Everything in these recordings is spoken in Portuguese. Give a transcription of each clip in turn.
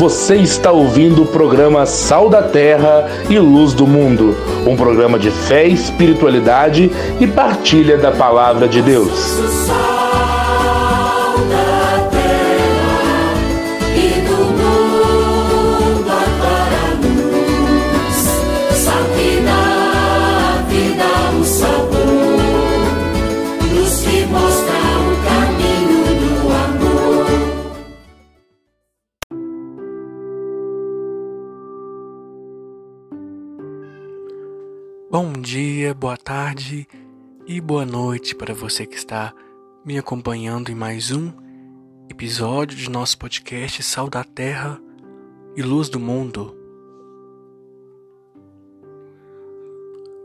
Você está ouvindo o programa Sal da Terra e Luz do Mundo, um programa de fé, espiritualidade e partilha da palavra de Deus. Bom dia, boa tarde e boa noite para você que está me acompanhando em mais um episódio de nosso podcast Sal da Terra e Luz do Mundo.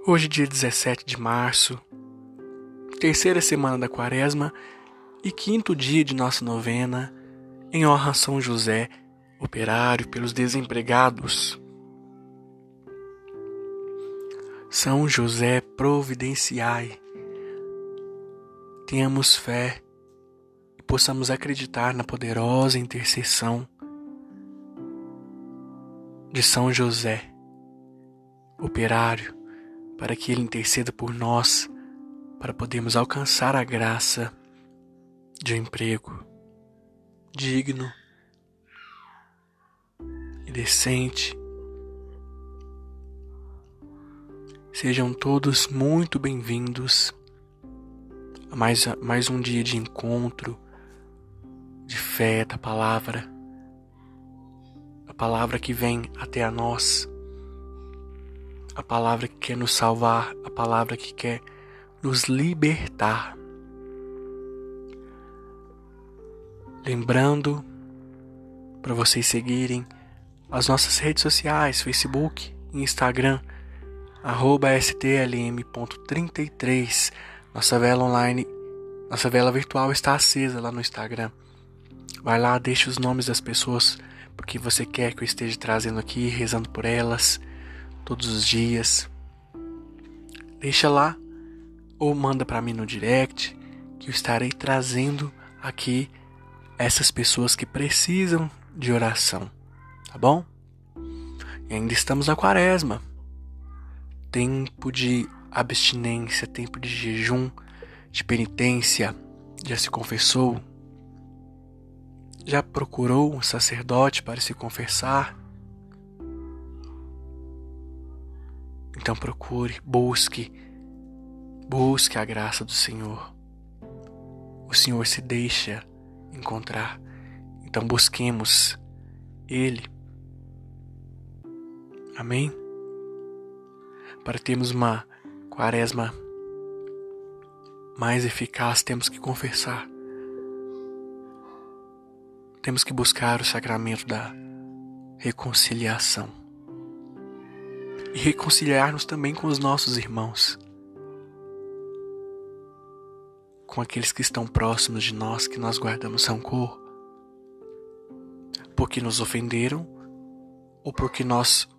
Hoje, dia 17 de março, terceira semana da quaresma e quinto dia de nossa novena em honra a São José, operário pelos desempregados. São José, providenciai. Tenhamos fé e possamos acreditar na poderosa intercessão de São José, operário, para que ele interceda por nós, para podermos alcançar a graça de um emprego digno e decente Sejam todos muito bem-vindos a mais, a mais um dia de encontro, de fé da palavra, a palavra que vem até a nós, a palavra que quer nos salvar, a palavra que quer nos libertar. Lembrando para vocês seguirem as nossas redes sociais, Facebook e Instagram arroba stlm.33. Nossa vela online, nossa vela virtual está acesa lá no Instagram. Vai lá, deixa os nomes das pessoas porque você quer que eu esteja trazendo aqui, rezando por elas todos os dias. Deixa lá ou manda para mim no direct que eu estarei trazendo aqui essas pessoas que precisam de oração, tá bom? E ainda estamos na quaresma tempo de abstinência, tempo de jejum, de penitência, já se confessou? Já procurou um sacerdote para se confessar? Então procure, busque, busque a graça do Senhor. O Senhor se deixa encontrar. Então busquemos Ele. Amém? Para termos uma quaresma mais eficaz, temos que confessar. Temos que buscar o sacramento da reconciliação. E reconciliar-nos também com os nossos irmãos. Com aqueles que estão próximos de nós, que nós guardamos rancor. Porque nos ofenderam ou porque nós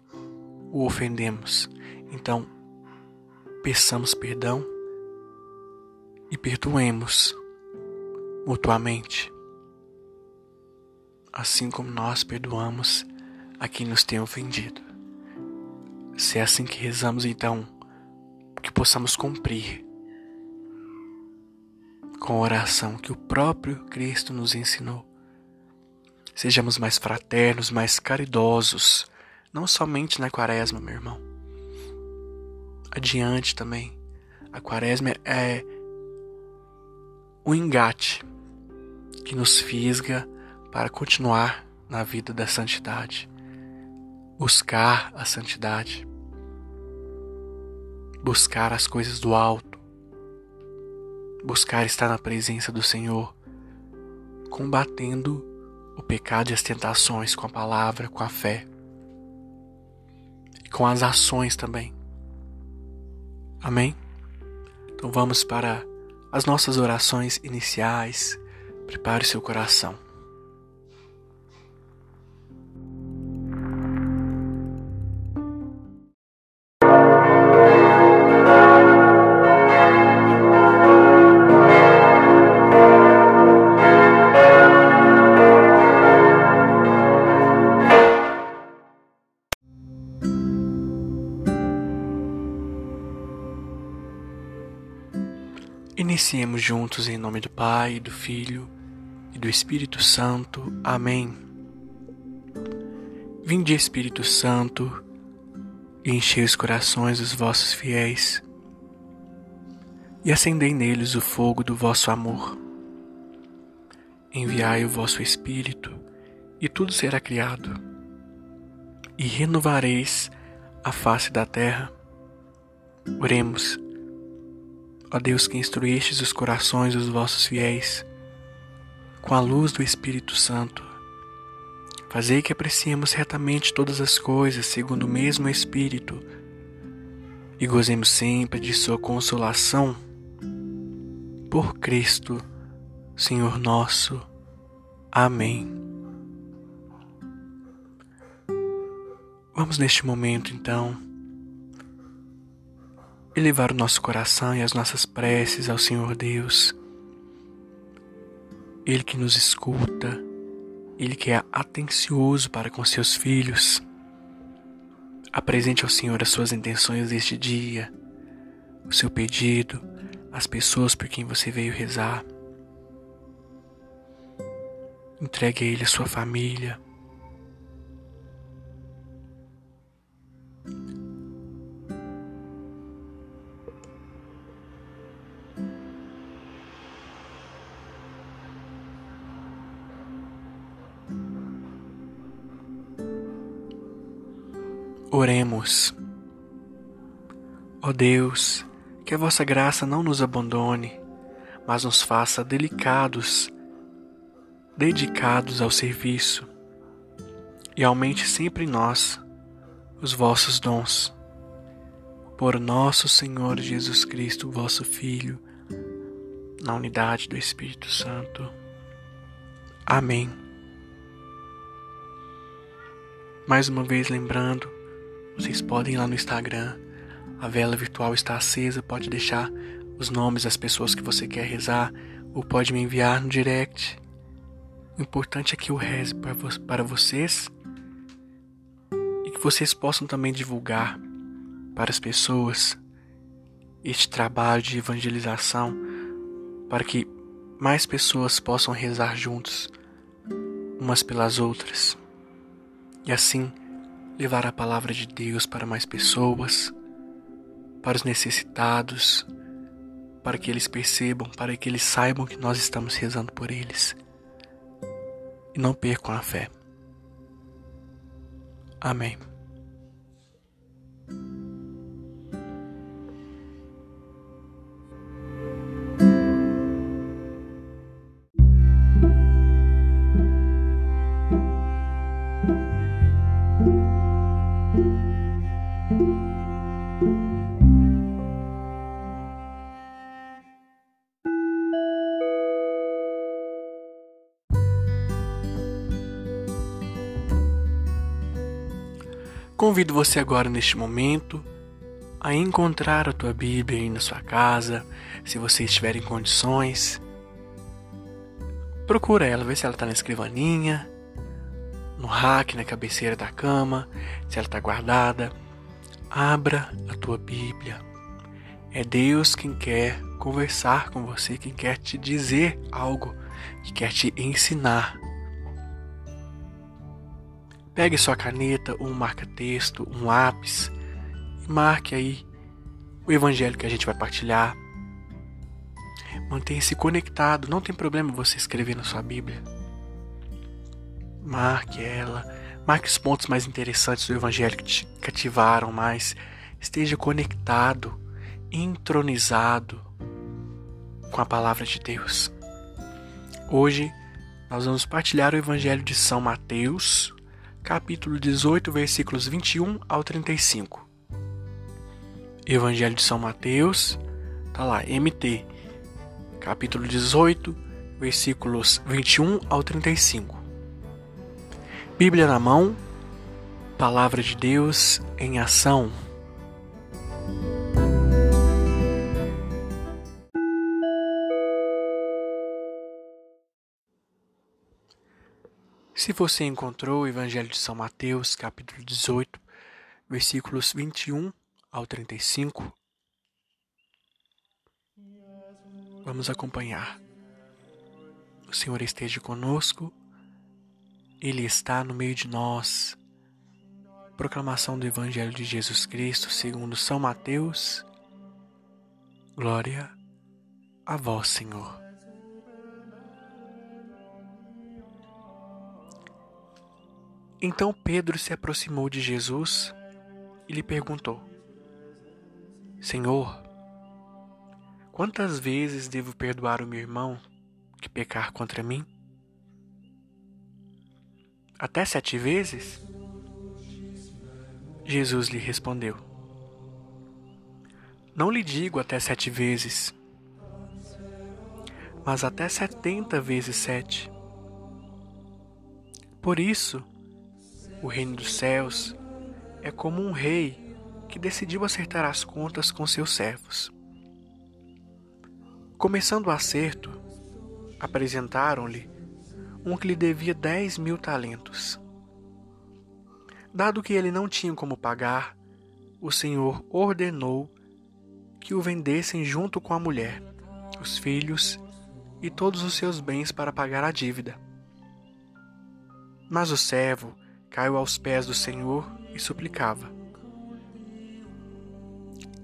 o ofendemos. Então, peçamos perdão e perdoemos mutuamente, assim como nós perdoamos a quem nos tem ofendido. Se é assim que rezamos, então, que possamos cumprir com a oração que o próprio Cristo nos ensinou. Sejamos mais fraternos, mais caridosos, não somente na quaresma, meu irmão, adiante também. A quaresma é o engate que nos fisga para continuar na vida da santidade, buscar a santidade, buscar as coisas do alto, buscar estar na presença do Senhor, combatendo o pecado e as tentações com a palavra, com a fé. E com as ações também. Amém? Então vamos para as nossas orações iniciais. Prepare seu coração. Iniciemos juntos em nome do Pai, do Filho e do Espírito Santo. Amém. Vinde, Espírito Santo, e enchei os corações dos vossos fiéis, e acendei neles o fogo do vosso amor. Enviai o vosso Espírito, e tudo será criado, e renovareis a face da terra. Oremos. Ó Deus que instruístes os corações dos vossos fiéis, com a luz do Espírito Santo, fazei que apreciemos retamente todas as coisas segundo o mesmo Espírito e gozemos sempre de Sua consolação. Por Cristo, Senhor nosso. Amém. Vamos neste momento, então, elevar o nosso coração e as nossas preces ao Senhor Deus. Ele que nos escuta, Ele que é atencioso para com seus filhos. Apresente ao Senhor as suas intenções deste dia, o seu pedido, as pessoas por quem você veio rezar. Entregue a Ele a sua família, Oremos. Ó Deus, que a vossa graça não nos abandone, mas nos faça delicados, dedicados ao serviço, e aumente sempre em nós os vossos dons. Por nosso Senhor Jesus Cristo, vosso Filho, na unidade do Espírito Santo. Amém. Mais uma vez lembrando vocês podem ir lá no Instagram, a vela virtual está acesa, pode deixar os nomes das pessoas que você quer rezar ou pode me enviar no direct. O importante é que eu reze para vocês e que vocês possam também divulgar para as pessoas este trabalho de evangelização para que mais pessoas possam rezar juntos umas pelas outras. E assim, levar a palavra de Deus para mais pessoas, para os necessitados, para que eles percebam, para que eles saibam que nós estamos rezando por eles. E não percam a fé. Amém. Convido você agora neste momento a encontrar a tua Bíblia aí na sua casa, se você estiver em condições. Procura ela, vê se ela está na escrivaninha, no rack, na cabeceira da cama, se ela está guardada. Abra a tua Bíblia. É Deus quem quer conversar com você, quem quer te dizer algo, que quer te ensinar. Pegue sua caneta, um marca-texto, um lápis e marque aí o evangelho que a gente vai partilhar. Mantenha-se conectado, não tem problema você escrever na sua Bíblia. Marque ela, marque os pontos mais interessantes do evangelho que te cativaram mais. Esteja conectado, entronizado com a palavra de Deus. Hoje nós vamos partilhar o evangelho de São Mateus, capítulo 18, versículos 21 ao 35. Evangelho de São Mateus, tá lá, MT, capítulo 18, versículos 21 ao 35. Bíblia na mão, Palavra de Deus em ação. Se você encontrou o Evangelho de São Mateus, capítulo 18, versículos 21 ao 35, Vamos acompanhar. O Senhor esteja conosco, Ele está no meio de nós. Proclamação do Evangelho de Jesus Cristo segundo São Mateus. Glória a vós, Senhor. Então Pedro se aproximou de Jesus e lhe perguntou: Senhor, quantas vezes devo perdoar o meu irmão que pecar contra mim? Até sete vezes? Jesus lhe respondeu: Não lhe digo até sete vezes, mas até setenta vezes sete. Por isso, o reino dos céus é como um rei que decidiu acertar as contas com seus servos. Começando o acerto, apresentaram-lhe um que lhe devia dez mil talentos. Dado que ele não tinha como pagar, o Senhor ordenou que o vendessem junto com a mulher, os filhos e todos os seus bens para pagar a dívida. Mas o servo caiu aos pés do Senhor e suplicava: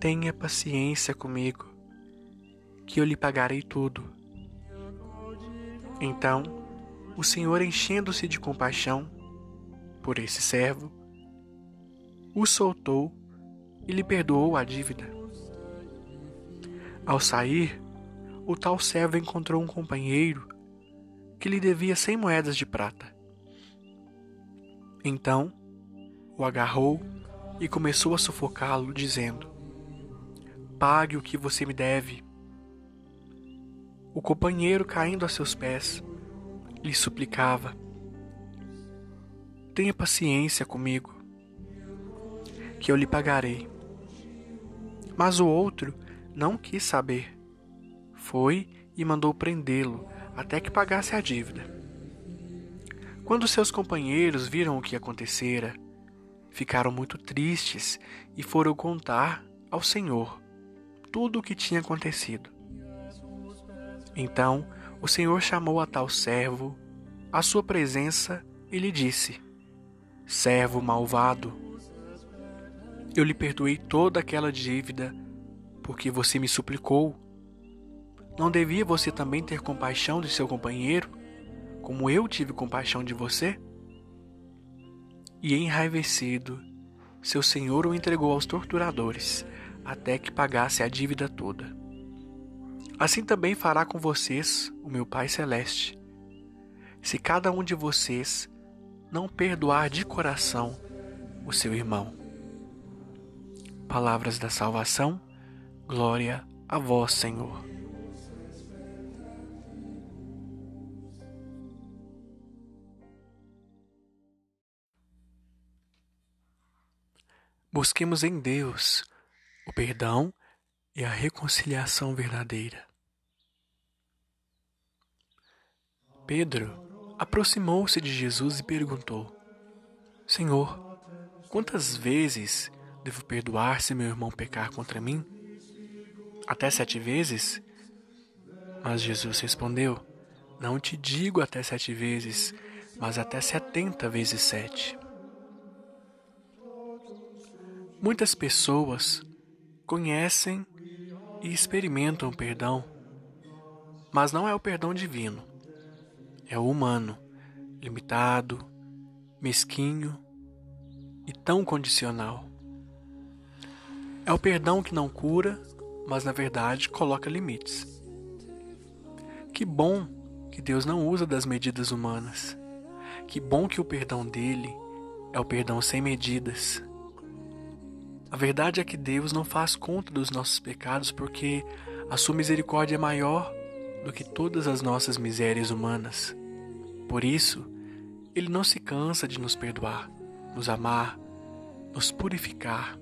Tenha paciência comigo, que eu lhe pagarei tudo. Então, o Senhor, enchendo-se de compaixão por esse servo, o soltou e lhe perdoou a dívida. Ao sair, o tal servo encontrou um companheiro que lhe devia cem moedas de prata. Então, o agarrou e começou a sufocá-lo, dizendo: Pague o que você me deve. O companheiro, caindo a seus pés, lhe suplicava: Tenha paciência comigo, que eu lhe pagarei. Mas o outro não quis saber. Foi e mandou prendê-lo até que pagasse a dívida. Quando seus companheiros viram o que acontecera, ficaram muito tristes e foram contar ao Senhor tudo o que tinha acontecido. Então o Senhor chamou a tal servo à sua presença e lhe disse: Servo malvado, eu lhe perdoei toda aquela dívida porque você me suplicou. Não devia você também ter compaixão de seu companheiro, como eu tive compaixão de você? E enraivecido, seu senhor o entregou aos torturadores até que pagasse a dívida toda. Assim também fará com vocês o meu Pai Celeste, se cada um de vocês não perdoar de coração o seu irmão. Palavras da salvação, glória a vós, Senhor. Busquemos em Deus o perdão e a reconciliação verdadeira. Pedro aproximou-se de Jesus e perguntou: Senhor, quantas vezes devo perdoar se meu irmão pecar contra mim? Até sete vezes? Mas Jesus respondeu: Não te digo até sete vezes, mas até setenta vezes sete. Muitas pessoas conhecem e experimentam o perdão, mas não é o perdão divino. É o humano, limitado, mesquinho e tão condicional. É o perdão que não cura, mas na verdade coloca limites. Que bom que Deus não usa das medidas humanas. Que bom que o perdão dele é o perdão sem medidas a verdade é que Deus não faz conta dos nossos pecados porque a sua misericórdia é maior do que todas as nossas misérias humanas. Por isso, ele não se cansa de nos perdoar, nos amar, nos purificar,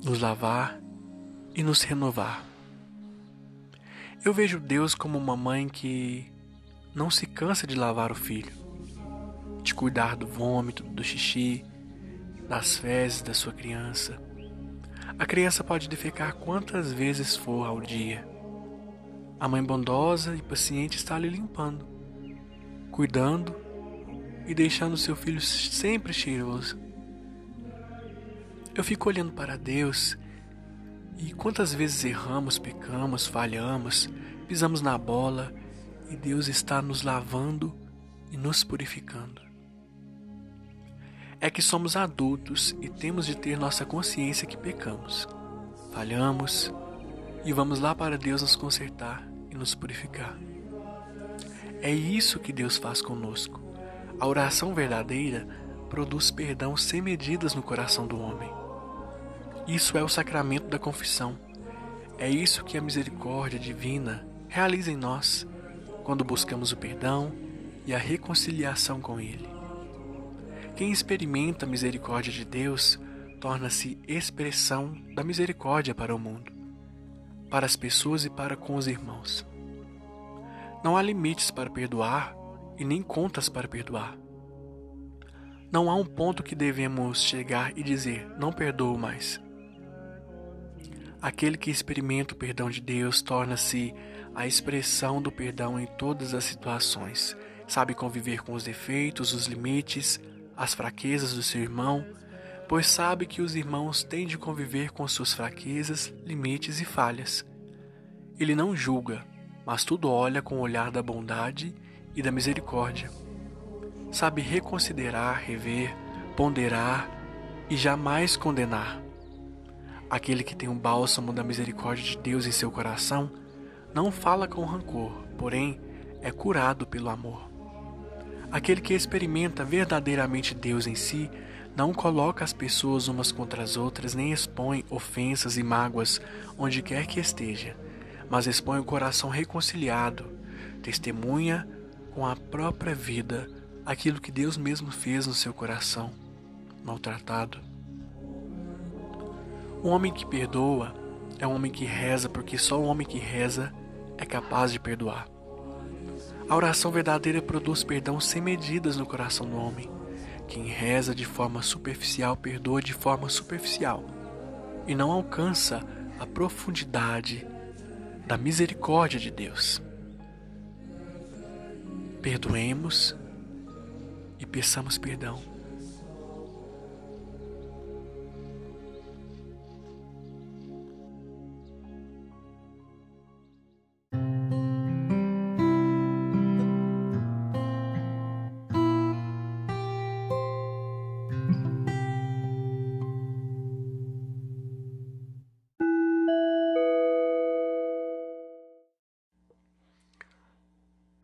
nos lavar e nos renovar. Eu vejo Deus como uma mãe que não se cansa de lavar o filho, de cuidar do vômito, do xixi, das fezes da sua criança. A criança pode defecar quantas vezes for ao dia. A mãe bondosa e paciente está ali limpando, cuidando e deixando seu filho sempre cheiroso. Eu fico olhando para Deus e quantas vezes erramos, pecamos, falhamos, pisamos na bola e Deus está nos lavando e nos purificando. É que somos adultos e temos de ter nossa consciência que pecamos, falhamos e vamos lá para Deus nos consertar e nos purificar. É isso que Deus faz conosco. A oração verdadeira produz perdão sem medidas no coração do homem. Isso é o sacramento da confissão. É isso que a misericórdia divina realiza em nós quando buscamos o perdão e a reconciliação com Ele. Quem experimenta a misericórdia de Deus torna-se expressão da misericórdia para o mundo, para as pessoas e para com os irmãos. Não há limites para perdoar e nem contas para perdoar. Não há um ponto que devemos chegar e dizer: não perdoo mais. Aquele que experimenta o perdão de Deus torna-se a expressão do perdão em todas as situações. Sabe conviver com os defeitos, os limites, as fraquezas do seu irmão, pois sabe que os irmãos têm de conviver com suas fraquezas, limites e falhas. Ele não julga, mas tudo olha com o olhar da bondade e da misericórdia. Sabe reconsiderar, rever, ponderar e jamais condenar. Aquele que tem o bálsamo da misericórdia de Deus em seu coração não fala com rancor, porém é curado pelo amor. Aquele que experimenta verdadeiramente Deus em si não coloca as pessoas umas contra as outras, nem expõe ofensas e mágoas onde quer que esteja, mas expõe o coração reconciliado, testemunha com a própria vida aquilo que Deus mesmo fez no seu coração, maltratado. Um homem que perdoa é um homem que reza, porque só um homem que reza é capaz de perdoar. A oração verdadeira produz perdão sem medidas no coração do homem. Quem reza de forma superficial perdoa de forma superficial e não alcança a profundidade da misericórdia de Deus. Perdoemos e peçamos perdão.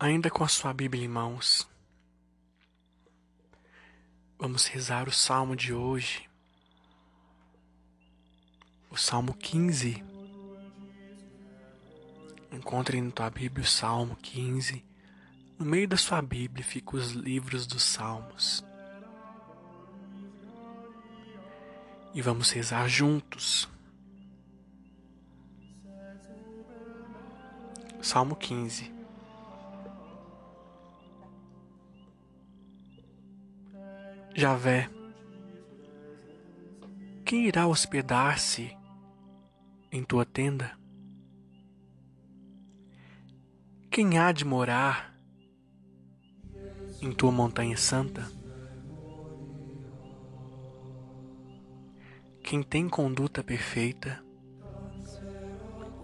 Ainda com a sua Bíblia em mãos, vamos rezar o salmo de hoje, o salmo 15. Encontre na tua Bíblia o salmo 15. No meio da sua Bíblia ficam os livros dos salmos. E vamos rezar juntos. Salmo 15. Javé, quem irá hospedar-se em tua tenda? Quem há de morar em tua montanha santa? Quem tem conduta perfeita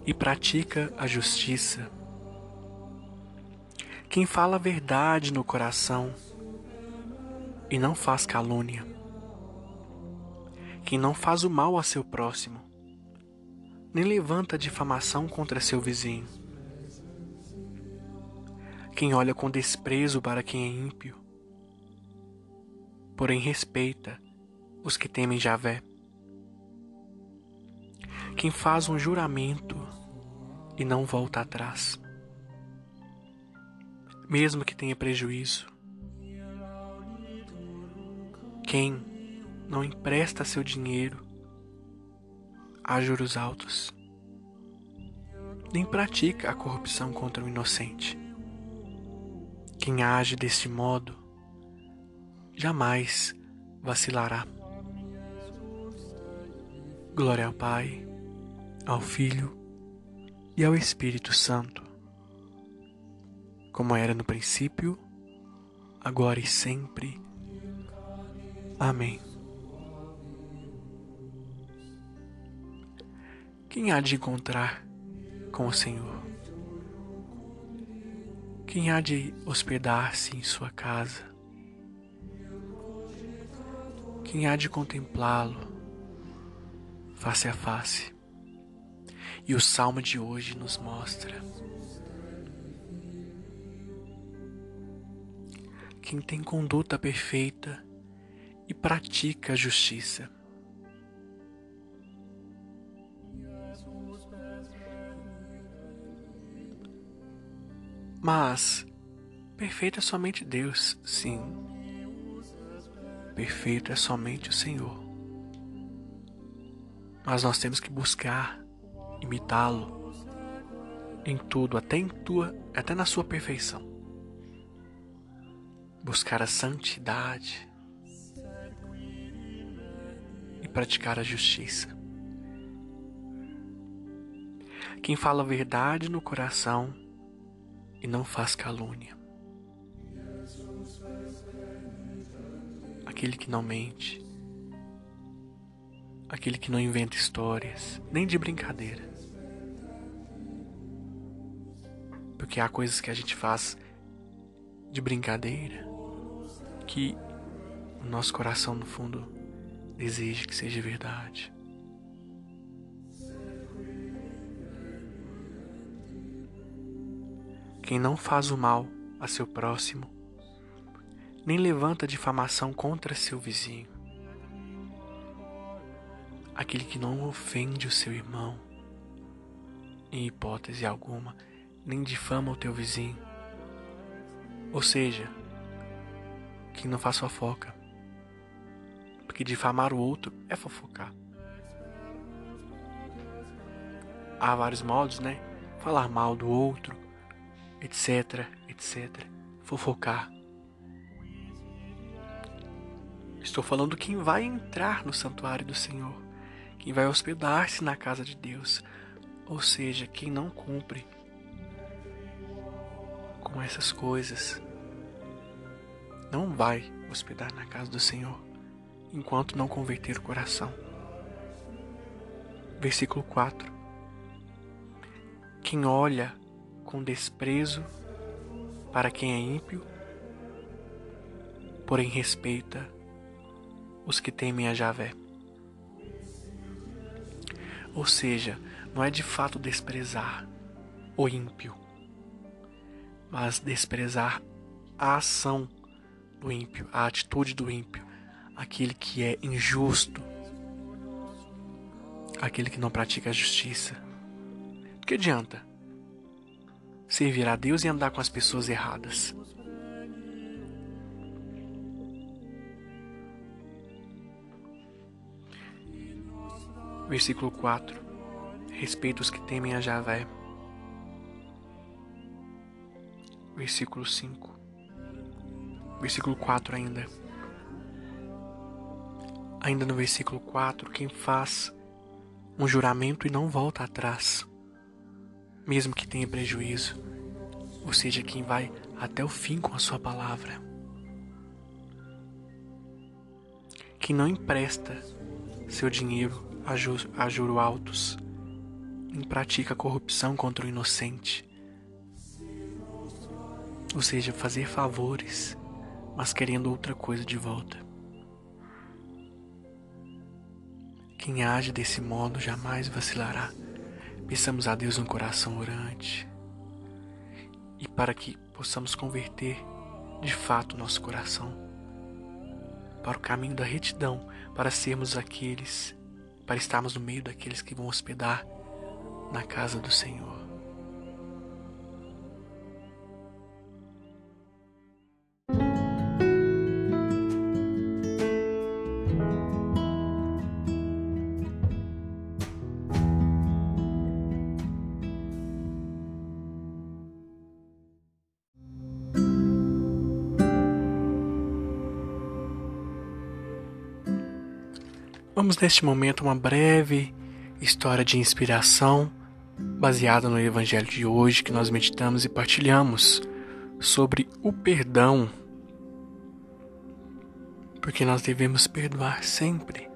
e pratica a justiça, quem fala a verdade no coração e não faz calúnia. Quem não faz o mal a seu próximo, nem levanta difamação contra seu vizinho. Quem olha com desprezo para quem é ímpio, porém respeita os que temem Javé. Quem faz um juramento e não volta atrás, mesmo que tenha prejuízo quem não empresta seu dinheiro a juros altos, nem pratica a corrupção contra o inocente. Quem age deste modo jamais vacilará. Glória ao Pai, ao Filho e ao Espírito Santo como era no princípio, agora e sempre. Amém. Quem há de encontrar com o Senhor? Quem há de hospedar-se em sua casa? Quem há de contemplá-lo face a face? E o salmo de hoje nos mostra quem tem conduta perfeita e pratica a justiça. Mas perfeito é somente Deus, sim. Perfeito é somente o Senhor. Mas nós temos que buscar imitá-lo em tudo, até em tua, até na sua perfeição buscar a santidade praticar a justiça. Quem fala a verdade no coração e não faz calúnia. Aquele que não mente. Aquele que não inventa histórias, nem de brincadeira. Porque há coisas que a gente faz de brincadeira que o nosso coração, no fundo, deseja que seja verdade. Quem não faz o mal a seu próximo, nem levanta difamação contra seu vizinho. Aquele que não ofende o seu irmão, em hipótese alguma, nem difama o teu vizinho. Ou seja, que não faz fofoca. Porque difamar o outro é fofocar. Há vários modos, né? Falar mal do outro, etc, etc. Fofocar. Estou falando quem vai entrar no santuário do Senhor, quem vai hospedar-se na casa de Deus, ou seja, quem não cumpre com essas coisas não vai hospedar na casa do Senhor enquanto não converter o coração. Versículo 4: Quem olha com desprezo para quem é ímpio, porém respeita os que temem a Javé. Ou seja, não é de fato desprezar o ímpio, mas desprezar a ação do ímpio, a atitude do ímpio, aquele que é injusto, aquele que não pratica a justiça. Do que adianta servir a Deus e andar com as pessoas erradas? Versículo 4: Respeita os que temem a Javé. Versículo 5: versículo 4 ainda. Ainda no versículo 4, quem faz um juramento e não volta atrás, mesmo que tenha prejuízo, ou seja, quem vai até o fim com a sua palavra. Quem não empresta seu dinheiro a, ju a altos, nem pratica corrupção contra o inocente, ou seja, fazer favores mas querendo outra coisa de volta. Quem age desse modo jamais vacilará. Peçamos a Deus um coração orante e para que possamos converter de fato nosso coração para o caminho da retidão, para sermos aqueles, para estarmos no meio daqueles que vão hospedar na casa do Senhor. Vamos neste momento uma breve história de inspiração baseada no evangelho de hoje que nós meditamos e partilhamos sobre o perdão, porque nós devemos perdoar sempre,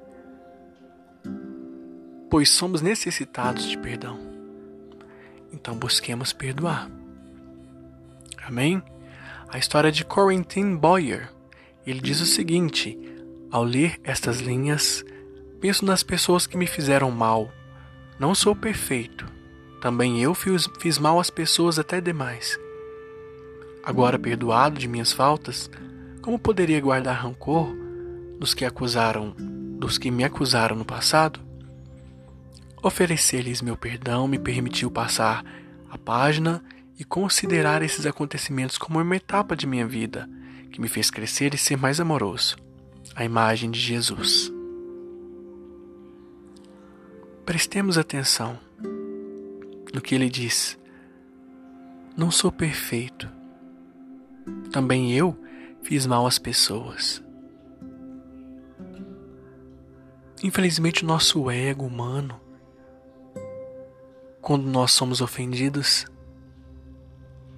pois somos necessitados de perdão. Então busquemos perdoar. Amém? A história de Corentin Boyer. Ele diz o seguinte: ao ler estas linhas, penso nas pessoas que me fizeram mal. Não sou perfeito. Também eu fiz, fiz mal às pessoas até demais. Agora perdoado de minhas faltas, como poderia guardar rancor dos que acusaram, dos que me acusaram no passado? Oferecer-lhes meu perdão me permitiu passar a página e considerar esses acontecimentos como uma etapa de minha vida que me fez crescer e ser mais amoroso a imagem de Jesus. Prestemos atenção no que ele diz. Não sou perfeito. Também eu fiz mal às pessoas. Infelizmente, o nosso ego humano, quando nós somos ofendidos,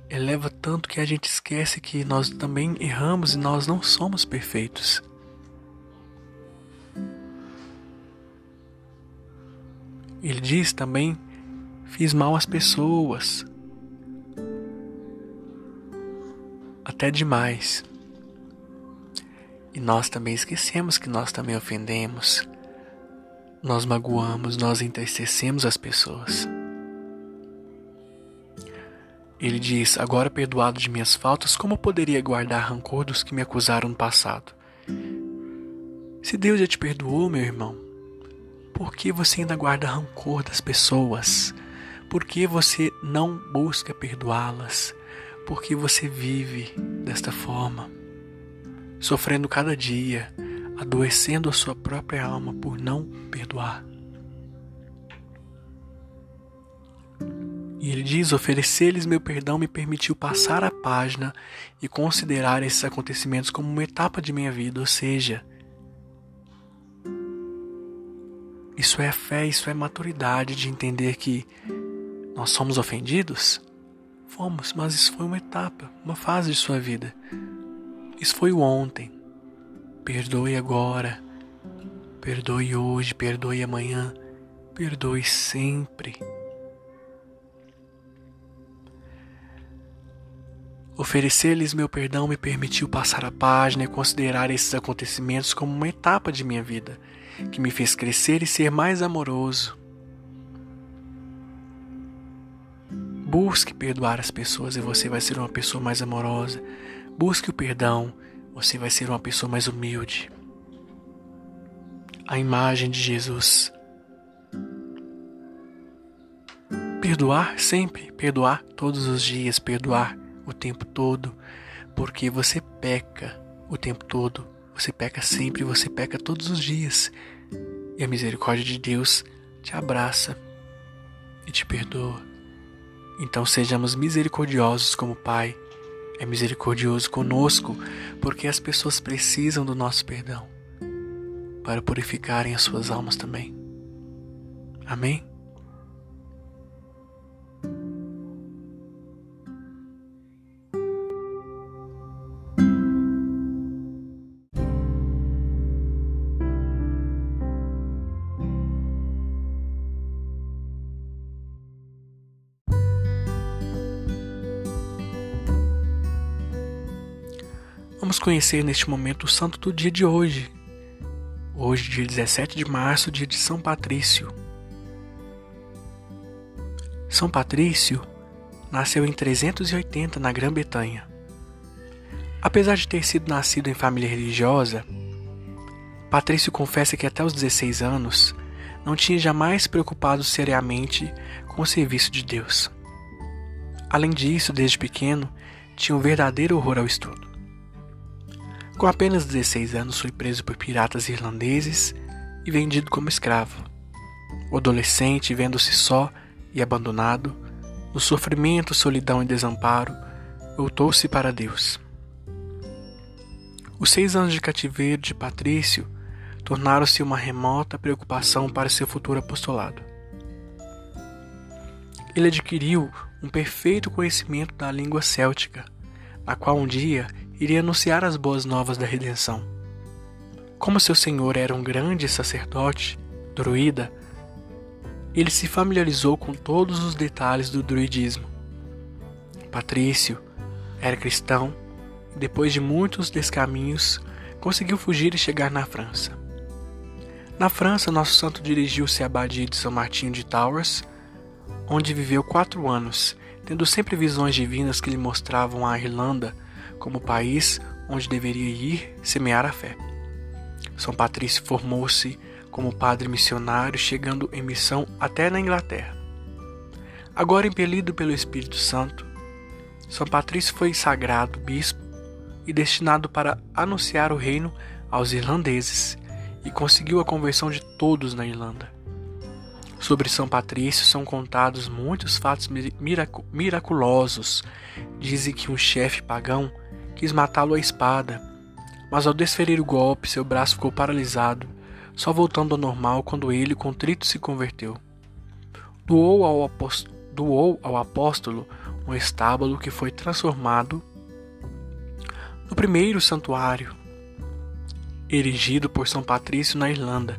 eleva tanto que a gente esquece que nós também erramos e nós não somos perfeitos. Ele diz também: fiz mal às pessoas. Até demais. E nós também esquecemos que nós também ofendemos. Nós magoamos, nós entristecemos as pessoas. Ele diz: Agora perdoado de minhas faltas, como poderia guardar rancor dos que me acusaram no passado? Se Deus já te perdoou, meu irmão, por que você ainda guarda rancor das pessoas? Por que você não busca perdoá-las? Por que você vive desta forma? Sofrendo cada dia, adoecendo a sua própria alma por não perdoar. E ele diz: oferecer-lhes meu perdão me permitiu passar a página e considerar esses acontecimentos como uma etapa de minha vida, ou seja, Isso é fé, isso é maturidade de entender que nós somos ofendidos? Fomos, mas isso foi uma etapa, uma fase de sua vida. Isso foi o ontem. Perdoe agora. Perdoe hoje, perdoe amanhã. Perdoe sempre. Oferecer-lhes meu perdão me permitiu passar a página e considerar esses acontecimentos como uma etapa de minha vida que me fez crescer e ser mais amoroso. Busque perdoar as pessoas e você vai ser uma pessoa mais amorosa. Busque o perdão, você vai ser uma pessoa mais humilde. A imagem de Jesus. Perdoar sempre, perdoar todos os dias, perdoar o tempo todo, porque você peca o tempo todo você peca sempre, você peca todos os dias. E a misericórdia de Deus te abraça e te perdoa. Então sejamos misericordiosos como Pai é misericordioso conosco, porque as pessoas precisam do nosso perdão para purificarem as suas almas também. Amém? Conhecer neste momento o santo do dia de hoje. Hoje, dia 17 de março, dia de São Patrício. São Patrício nasceu em 380 na Grã-Bretanha. Apesar de ter sido nascido em família religiosa, Patrício confessa que até os 16 anos não tinha jamais preocupado seriamente com o serviço de Deus. Além disso, desde pequeno, tinha um verdadeiro horror ao estudo. Com apenas 16 anos, foi preso por piratas irlandeses e vendido como escravo. O adolescente, vendo-se só e abandonado, no sofrimento, solidão e desamparo, voltou-se para Deus. Os seis anos de cativeiro de Patrício tornaram-se uma remota preocupação para seu futuro apostolado. Ele adquiriu um perfeito conhecimento da língua céltica na qual um dia iria anunciar as boas novas da redenção. Como seu senhor era um grande sacerdote, druida, ele se familiarizou com todos os detalhes do druidismo. Patrício era cristão e, depois de muitos descaminhos, conseguiu fugir e chegar na França. Na França, nosso santo dirigiu-se à abadia de São Martinho de Towers, onde viveu quatro anos, tendo sempre visões divinas que lhe mostravam a Irlanda como país onde deveria ir semear a fé. São Patrício formou-se como padre missionário, chegando em missão até na Inglaterra. Agora impelido pelo Espírito Santo, São Patrício foi sagrado bispo e destinado para anunciar o reino aos irlandeses e conseguiu a conversão de todos na Irlanda. Sobre São Patrício são contados muitos fatos miraculosos. Dizem que um chefe pagão quis matá-lo à espada, mas ao desferir o golpe, seu braço ficou paralisado, só voltando ao normal quando ele, contrito, se converteu. Doou ao, apóstolo, doou ao apóstolo um estábulo que foi transformado no primeiro santuário erigido por São Patrício na Irlanda,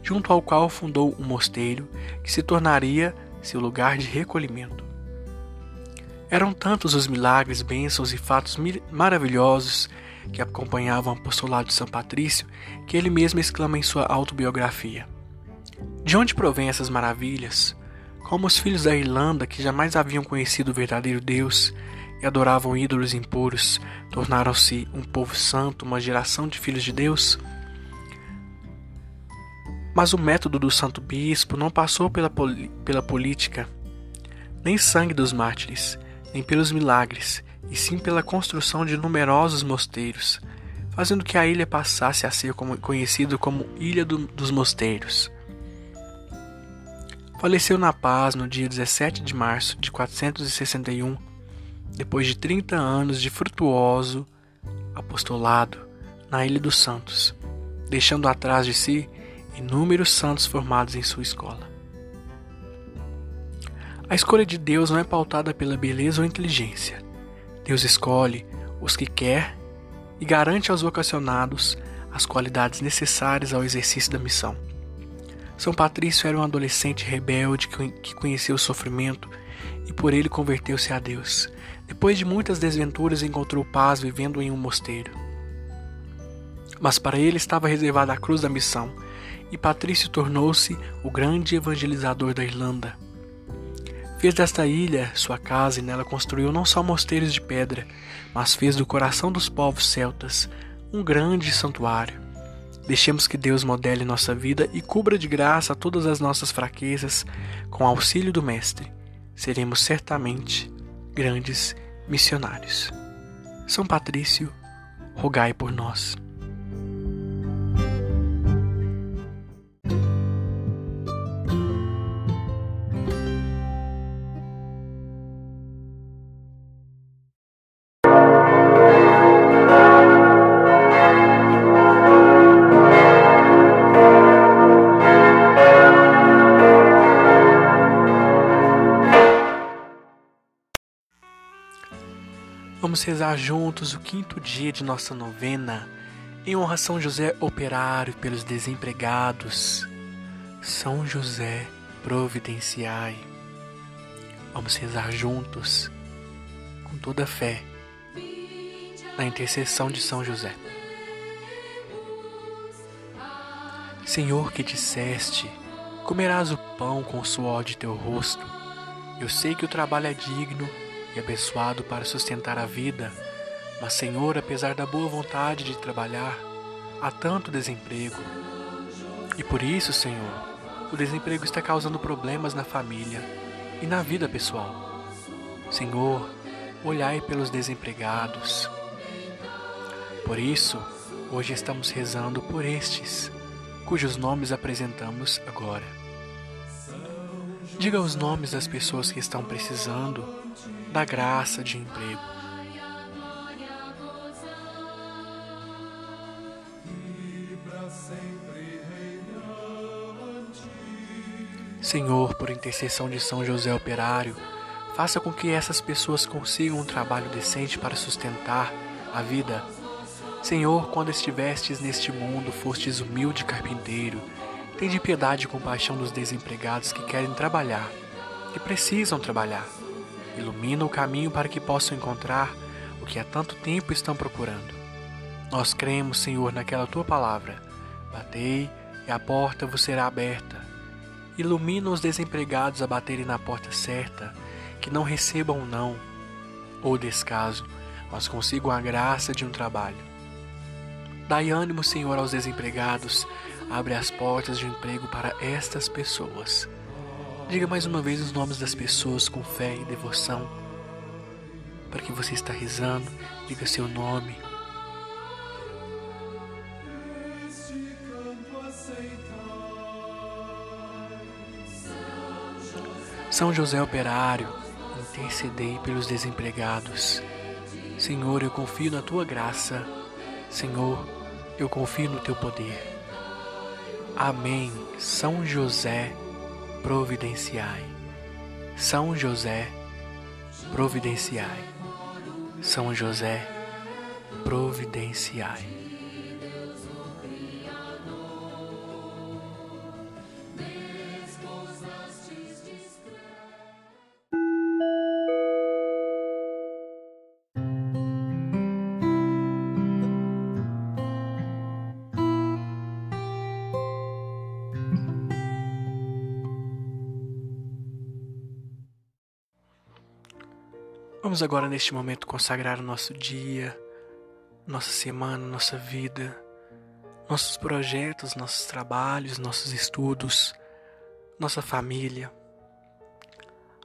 junto ao qual fundou um mosteiro que se tornaria seu lugar de recolhimento. Eram tantos os milagres, bênçãos e fatos maravilhosos que acompanhavam o apostolado de São Patrício que ele mesmo exclama em sua autobiografia: De onde provém essas maravilhas? Como os filhos da Irlanda, que jamais haviam conhecido o verdadeiro Deus, e adoravam ídolos impuros, tornaram-se um povo santo, uma geração de filhos de Deus? Mas o método do santo bispo não passou pela, pela política, nem sangue dos mártires, nem pelos milagres, e sim pela construção de numerosos mosteiros, fazendo que a ilha passasse a ser conhecido como Ilha do, dos Mosteiros. Faleceu na paz no dia 17 de março de 461 depois de 30 anos de frutuoso apostolado na Ilha dos Santos, deixando atrás de si inúmeros santos formados em sua escola. A escolha de Deus não é pautada pela beleza ou inteligência. Deus escolhe os que quer e garante aos vocacionados as qualidades necessárias ao exercício da missão. São Patrício era um adolescente rebelde que conheceu o sofrimento e por ele converteu-se a Deus. Depois de muitas desventuras, encontrou paz vivendo em um mosteiro. Mas para ele estava reservada a cruz da missão, e Patrício tornou-se o grande evangelizador da Irlanda. Fez desta ilha sua casa e nela construiu não só mosteiros de pedra, mas fez do coração dos povos celtas um grande santuário. Deixemos que Deus modele nossa vida e cubra de graça todas as nossas fraquezas com auxílio do Mestre. Seremos certamente grandes missionários. São Patrício, rogai por nós. Vamos rezar juntos o quinto dia de nossa novena, em honra a São José Operário pelos desempregados. São José, providenciai. Vamos rezar juntos, com toda a fé, na intercessão de São José. Senhor, que disseste: comerás o pão com o suor de teu rosto. Eu sei que o trabalho é digno e abençoado para sustentar a vida, mas, Senhor, apesar da boa vontade de trabalhar, há tanto desemprego. E por isso, Senhor, o desemprego está causando problemas na família e na vida pessoal. Senhor, olhai pelos desempregados. Por isso, hoje estamos rezando por estes, cujos nomes apresentamos agora. Diga os nomes das pessoas que estão precisando da graça de emprego. Senhor, por intercessão de São José Operário, Faça com que essas pessoas consigam um trabalho decente para sustentar a vida. Senhor, quando estivestes neste mundo, fostes humilde carpinteiro. Tende piedade e compaixão dos desempregados que querem trabalhar, que precisam trabalhar. Ilumina o caminho para que possam encontrar o que há tanto tempo estão procurando. Nós cremos, Senhor, naquela tua palavra. Batei e a porta vos será aberta. Ilumina os desempregados a baterem na porta certa, que não recebam não ou descaso, mas consigam a graça de um trabalho. Dai ânimo, Senhor, aos desempregados, abre as portas de emprego para estas pessoas. Diga mais uma vez os nomes das pessoas com fé e devoção. Para que você está rezando, diga seu nome, São José Operário, intercedei pelos desempregados. Senhor, eu confio na tua graça. Senhor, eu confio no teu poder. Amém. São José, providenciai. São José, providenciai. São José, providenciai. Vamos agora, neste momento, consagrar o nosso dia, nossa semana, nossa vida, nossos projetos, nossos trabalhos, nossos estudos, nossa família,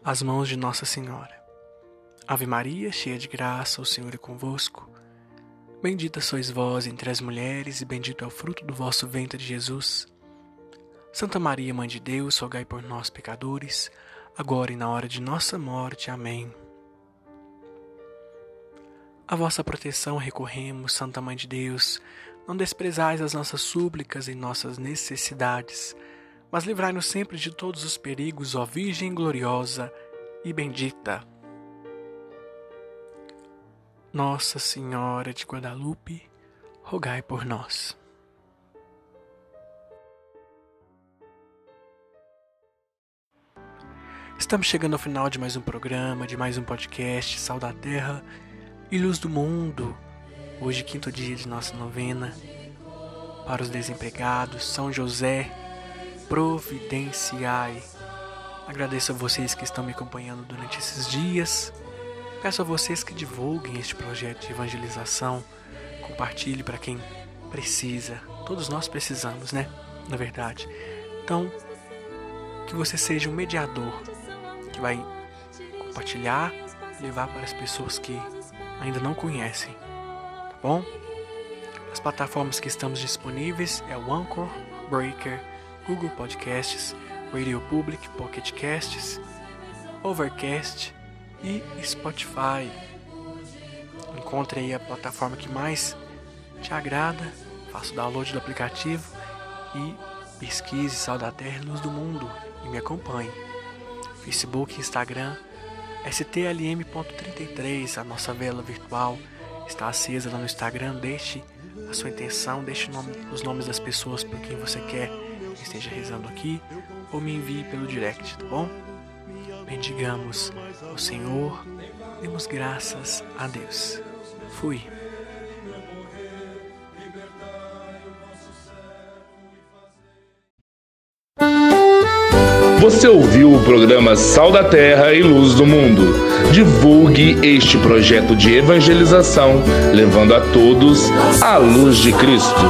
as mãos de Nossa Senhora. Ave Maria, cheia de graça, o Senhor é convosco. Bendita sois vós entre as mulheres, e bendito é o fruto do vosso ventre, Jesus. Santa Maria, Mãe de Deus, rogai por nós, pecadores, agora e na hora de nossa morte. Amém. A vossa proteção recorremos, Santa Mãe de Deus. Não desprezais as nossas súplicas e nossas necessidades, mas livrai-nos sempre de todos os perigos, ó Virgem gloriosa e bendita. Nossa Senhora de Guadalupe, rogai por nós. Estamos chegando ao final de mais um programa, de mais um podcast, Sal da Terra e luz do mundo. Hoje, quinto dia de nossa novena. Para os desempregados, São José, providenciai. Agradeço a vocês que estão me acompanhando durante esses dias. Peço a vocês que divulguem este projeto de evangelização. Compartilhe para quem precisa. Todos nós precisamos, né? Na verdade. Então, que você seja um mediador que vai compartilhar, levar para as pessoas que ainda não conhecem, tá bom? As plataformas que estamos disponíveis é o Anchor, Breaker, Google Podcasts, Radio Public, Pocket Casts, Overcast e Spotify. Encontre aí a plataforma que mais te agrada, faça o download do aplicativo e pesquise Sal da Terra e Luz do Mundo e me acompanhe. Facebook, Instagram, STLM.33, a nossa vela virtual está acesa lá no Instagram. Deixe a sua intenção, deixe nome, os nomes das pessoas por quem você quer que esteja rezando aqui ou me envie pelo direct, tá bom? Bendigamos o Senhor, demos graças a Deus. Fui. Você ouviu o programa Sal da Terra e Luz do Mundo. Divulgue este projeto de evangelização, levando a todos a luz de Cristo.